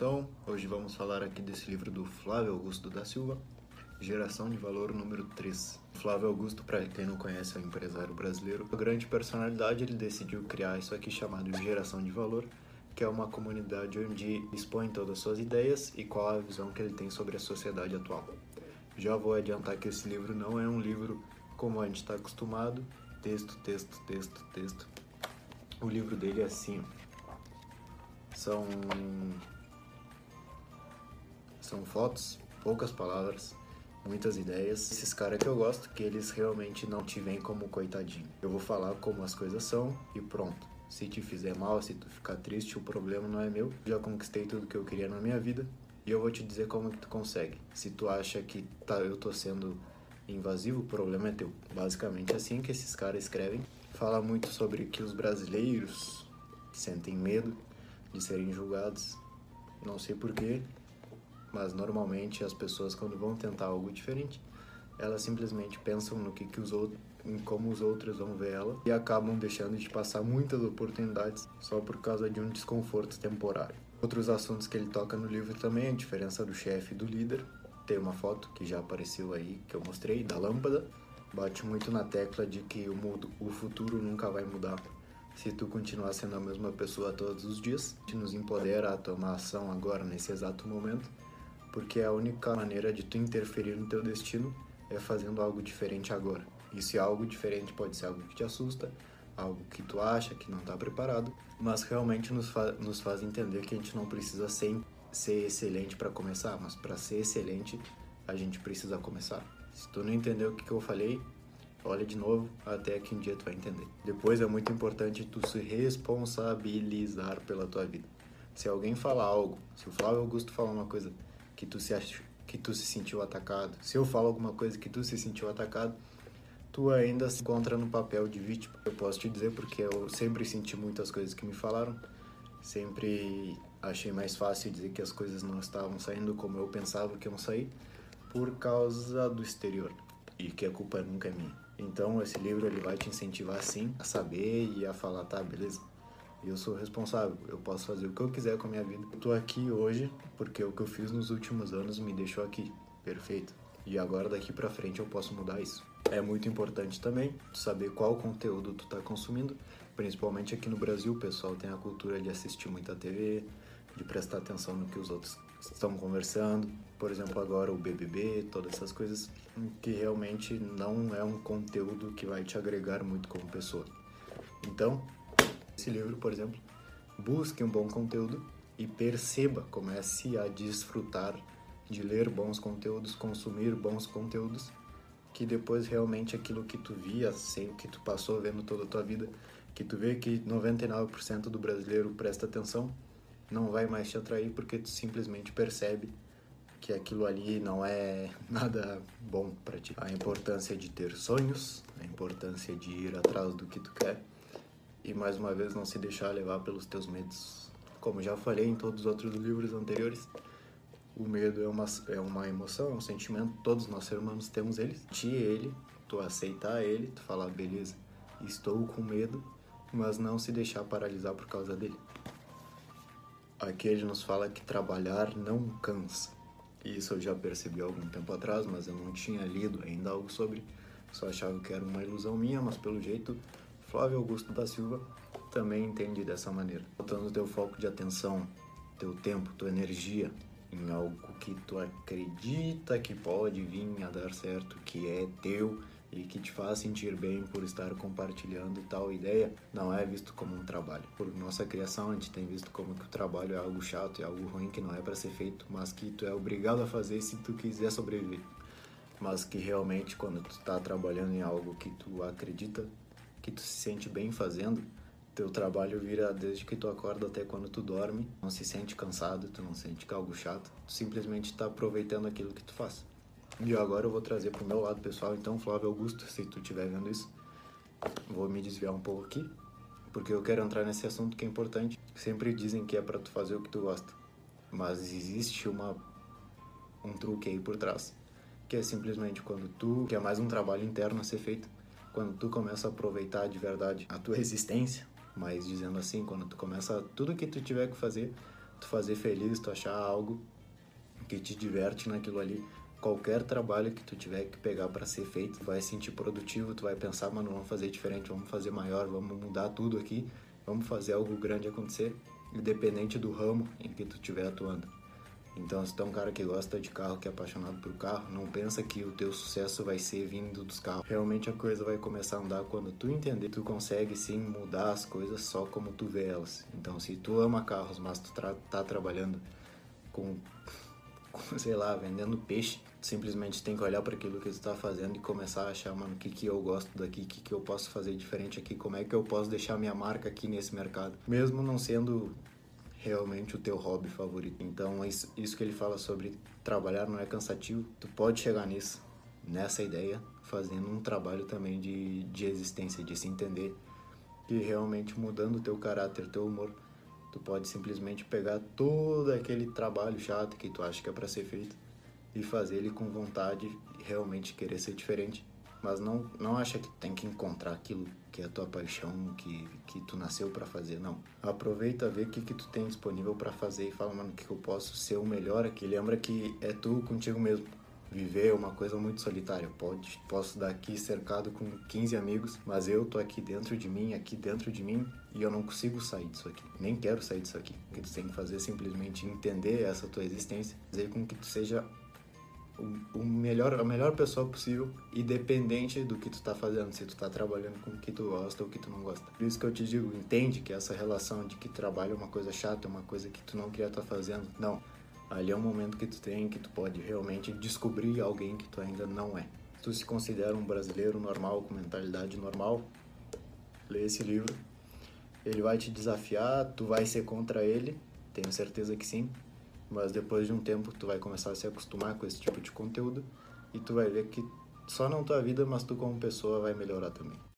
Então, hoje vamos falar aqui desse livro do Flávio Augusto da Silva, Geração de Valor número 3. Flávio Augusto, para quem não conhece, é um empresário brasileiro. A grande personalidade, ele decidiu criar isso aqui chamado Geração de Valor, que é uma comunidade onde expõe todas as suas ideias e qual a visão que ele tem sobre a sociedade atual. Já vou adiantar que esse livro não é um livro como a gente está acostumado, texto, texto, texto, texto. O livro dele é assim, são são fotos, poucas palavras, muitas ideias. Esses caras que eu gosto, que eles realmente não te veem como coitadinho. Eu vou falar como as coisas são e pronto. Se te fizer mal, se tu ficar triste, o problema não é meu. Já conquistei tudo que eu queria na minha vida e eu vou te dizer como que tu consegue. Se tu acha que tá, eu tô sendo invasivo, o problema é teu. Basicamente assim que esses caras escrevem. Fala muito sobre que os brasileiros sentem medo de serem julgados. Não sei porquê, mas normalmente as pessoas quando vão tentar algo diferente, elas simplesmente pensam no que, que os outros em como os outros vão ver ela e acabam deixando de passar muitas oportunidades só por causa de um desconforto temporário. Outros assuntos que ele toca no livro também é a diferença do chefe e do líder. Tem uma foto que já apareceu aí que eu mostrei da lâmpada. Bate muito na tecla de que o mundo, o futuro nunca vai mudar se tu continuar sendo a mesma pessoa todos os dias. Te nos empodera a tomar ação agora nesse exato momento porque a única maneira de tu interferir no teu destino é fazendo algo diferente agora. E se algo diferente pode ser algo que te assusta, algo que tu acha que não está preparado, mas realmente nos, fa nos faz entender que a gente não precisa sempre ser excelente para começar, mas para ser excelente a gente precisa começar. Se tu não entendeu o que, que eu falei, olha de novo até que um dia tu vai entender. Depois é muito importante tu se responsabilizar pela tua vida. Se alguém falar algo, se o Flávio Augusto falar uma coisa que tu se ach... que tu se sentiu atacado. Se eu falo alguma coisa que tu se sentiu atacado, tu ainda se encontra no papel de vítima. Eu posso te dizer porque eu sempre senti muitas coisas que me falaram, sempre achei mais fácil dizer que as coisas não estavam saindo como eu pensava que iam sair por causa do exterior e que a culpa nunca é minha. Então esse livro ele vai te incentivar sim a saber e a falar, tá, beleza? Eu sou responsável, eu posso fazer o que eu quiser com a minha vida. Eu tô aqui hoje porque o que eu fiz nos últimos anos me deixou aqui, perfeito. E agora daqui para frente eu posso mudar isso. É muito importante também saber qual conteúdo tu tá consumindo, principalmente aqui no Brasil, o pessoal tem a cultura de assistir muita TV, de prestar atenção no que os outros estão conversando. Por exemplo, agora o BBB, todas essas coisas que realmente não é um conteúdo que vai te agregar muito como pessoa. Então, esse livro, por exemplo, busque um bom conteúdo e perceba, comece a desfrutar de ler bons conteúdos, consumir bons conteúdos, que depois realmente aquilo que tu via, sem que tu passou vendo toda a tua vida, que tu vê que 99% do brasileiro presta atenção, não vai mais te atrair porque tu simplesmente percebe que aquilo ali não é nada bom para ti. A importância de ter sonhos, a importância de ir atrás do que tu quer e mais uma vez não se deixar levar pelos teus medos. Como já falei em todos os outros livros anteriores, o medo é uma, é uma emoção, é um sentimento, todos nós seres humanos temos ele. Ti ele, tu aceitar ele, tu falar, beleza, estou com medo, mas não se deixar paralisar por causa dele. Aqui ele nos fala que trabalhar não cansa. Isso eu já percebi algum tempo atrás, mas eu não tinha lido ainda algo sobre. Só achava que era uma ilusão minha, mas pelo jeito Flávio Augusto da Silva também entende dessa maneira. Botando teu foco de atenção, teu tempo, tua energia em algo que tu acredita que pode vir a dar certo, que é teu e que te faz sentir bem por estar compartilhando tal ideia, não é visto como um trabalho. Por nossa criação, a gente tem visto como que o trabalho é algo chato, é algo ruim que não é para ser feito, mas que tu é obrigado a fazer se tu quiser sobreviver. Mas que realmente quando tu está trabalhando em algo que tu acredita, que tu se sente bem fazendo, teu trabalho vira desde que tu acorda até quando tu dorme, não se sente cansado, tu não sente é algo chato, tu simplesmente está aproveitando aquilo que tu faz. E agora eu vou trazer pro meu lado pessoal, então Flávio Augusto, se tu estiver vendo isso, vou me desviar um pouco aqui, porque eu quero entrar nesse assunto que é importante. Sempre dizem que é para tu fazer o que tu gosta, mas existe uma um truque aí por trás, que é simplesmente quando tu, que é mais um trabalho interno a ser feito, quando tu começa a aproveitar de verdade a tua existência, mas dizendo assim, quando tu começa tudo que tu tiver que fazer, tu fazer feliz, tu achar algo que te diverte naquilo ali, qualquer trabalho que tu tiver que pegar para ser feito, tu vai sentir produtivo, tu vai pensar, mano, vamos fazer diferente, vamos fazer maior, vamos mudar tudo aqui, vamos fazer algo grande acontecer, independente do ramo em que tu estiver atuando. Então, se tu é um cara que gosta de carro, que é apaixonado por carro, não pensa que o teu sucesso vai ser vindo dos carros. Realmente a coisa vai começar a andar quando tu entender, tu consegue sim mudar as coisas só como tu vê elas. Então, se tu ama carros, mas tu tra tá trabalhando com, com, sei lá, vendendo peixe, simplesmente tem que olhar para aquilo que tu está fazendo e começar a achar, mano, o que, que eu gosto daqui, o que, que eu posso fazer diferente aqui, como é que eu posso deixar minha marca aqui nesse mercado. Mesmo não sendo realmente o teu hobby favorito. Então, isso, isso que ele fala sobre trabalhar não é cansativo, tu pode chegar nisso, nessa ideia, fazendo um trabalho também de, de existência, de se entender que realmente mudando o teu caráter, teu humor, tu pode simplesmente pegar todo aquele trabalho chato que tu acha que é para ser feito e fazer ele com vontade realmente querer ser diferente. Mas não, não acha que tem que encontrar aquilo que é a tua paixão, que, que tu nasceu para fazer, não. Aproveita, vê o que, que tu tem disponível para fazer e fala, mano, o que, que eu posso ser o melhor aqui. Lembra que é tu contigo mesmo. Viver é uma coisa muito solitária. Pode, posso estar aqui cercado com 15 amigos, mas eu tô aqui dentro de mim, aqui dentro de mim, e eu não consigo sair disso aqui. Nem quero sair disso aqui. O que tu tem que fazer é simplesmente entender essa tua existência, fazer com que tu seja o, melhor, a melhor pessoa possível, independente do que tu tá fazendo, se tu tá trabalhando com o que tu gosta ou o que tu não gosta. Por isso que eu te digo, entende que essa relação de que trabalho é uma coisa chata, é uma coisa que tu não queria estar tá fazendo. Não. Ali é um momento que tu tem que tu pode realmente descobrir alguém que tu ainda não é. Se tu se considera um brasileiro normal, com mentalidade normal, lê esse livro. Ele vai te desafiar, tu vai ser contra ele, tenho certeza que sim, mas depois de um tempo tu vai começar a se acostumar com esse tipo de conteúdo e tu vai ver que só não tua vida, mas tu como pessoa vai melhorar também.